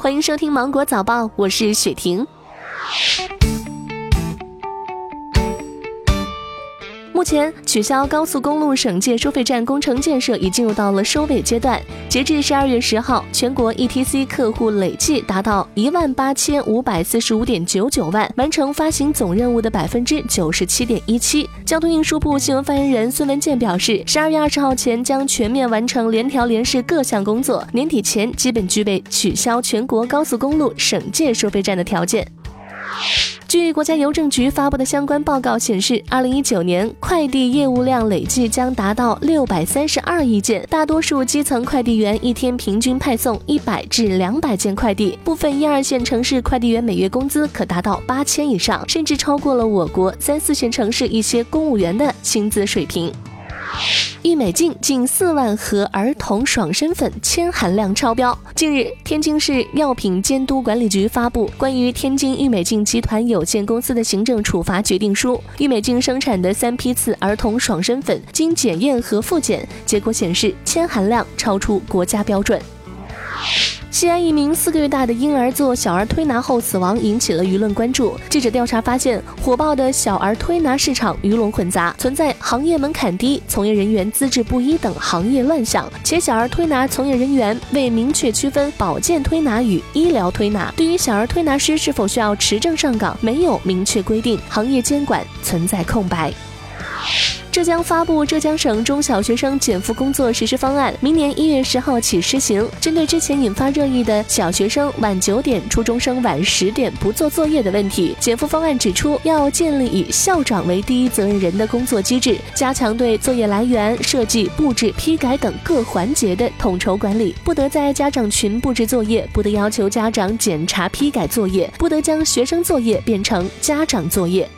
欢迎收听《芒果早报》，我是雪婷。目前，取消高速公路省界收费站工程建设已进入到了收尾阶段。截至十二月十号，全国 ETC 客户累计达到一万八千五百四十五点九九万，完成发行总任务的百分之九十七点一七。交通运输部新闻发言人孙文健表示，十二月二十号前将全面完成联调联试各项工作，年底前基本具备取消全国高速公路省界收费站的条件。据国家邮政局发布的相关报告显示，二零一九年快递业务量累计将达到六百三十二亿件，大多数基层快递员一天平均派送一百至两百件快递，部分一二线城市快递员每月工资可达到八千以上，甚至超过了我国三四线城市一些公务员的薪资水平。郁美净近四万盒儿童爽身粉铅含量超标。近日，天津市药品监督管理局发布关于天津郁美净集团有限公司的行政处罚决定书。郁美净生产的三批次儿童爽身粉经检验和复检，结果显示铅含量超出国家标准。西安一名四个月大的婴儿做小儿推拿后死亡，引起了舆论关注。记者调查发现，火爆的小儿推拿市场鱼龙混杂，存在行业门槛低、从业人员资质不一等行业乱象。且小儿推拿从业人员未明确区分保健推拿与医疗推拿，对于小儿推拿师是否需要持证上岗，没有明确规定，行业监管存在空白。浙江发布浙江省中小学生减负工作实施方案，明年一月十号起施行。针对之前引发热议的小学生晚九点、初中生晚十点不做作业的问题，减负方案指出，要建立以校长为第一责任人的工作机制，加强对作业来源、设计、布置、批改等各环节的统筹管理，不得在家长群布置作业，不得要求家长检查批改作业，不得将学生作业变成家长作业。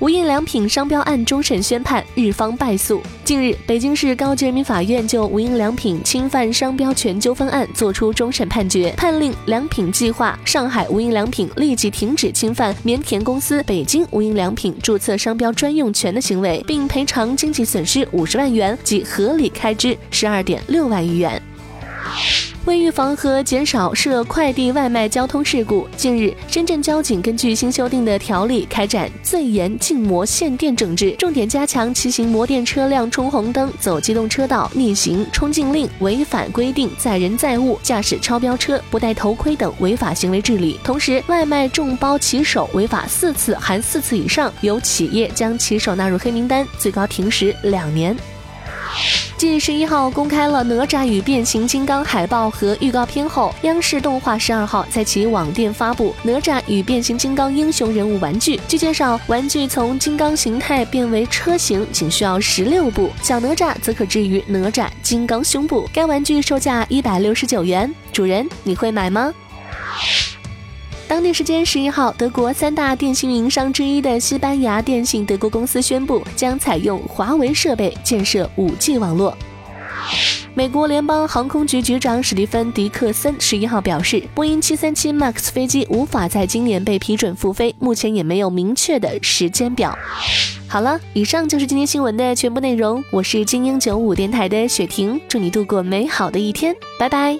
无印良品商标案终审宣判，日方败诉。近日，北京市高级人民法院就无印良品侵犯商标权纠纷案作出终审判决，判令良品计划、上海无印良品立即停止侵犯棉田公司北京无印良品注册商标专用权的行为，并赔偿经济损失五十万元及合理开支十二点六万余元。为预防和减少涉快递外卖交通事故，近日，深圳交警根据新修订的条例，开展最严禁摩限电整治，重点加强骑行摩电车辆冲红灯、走机动车道、逆行、冲禁令、违反规定载人载物、驾驶超标车、不戴头盔等违法行为治理。同时，外卖众包骑手违法四次含四次以上，由企业将骑手纳入黑名单，最高停驶两年。继十一号公开了《哪吒与变形金刚》海报和预告片后，央视动画十二号在其网店发布《哪吒与变形金刚》英雄人物玩具。据介绍，玩具从金刚形态变为车型仅需要十六步，小哪吒则可置于哪吒金刚胸部。该玩具售价一百六十九元，主人你会买吗？当地时间十一号，德国三大电信运营商之一的西班牙电信德国公司宣布，将采用华为设备建设 5G 网络。美国联邦航空局局长史蒂芬·迪克森十一号表示，波音737 MAX 飞机无法在今年被批准复飞，目前也没有明确的时间表。好了，以上就是今天新闻的全部内容。我是精英九五电台的雪婷，祝你度过美好的一天，拜拜。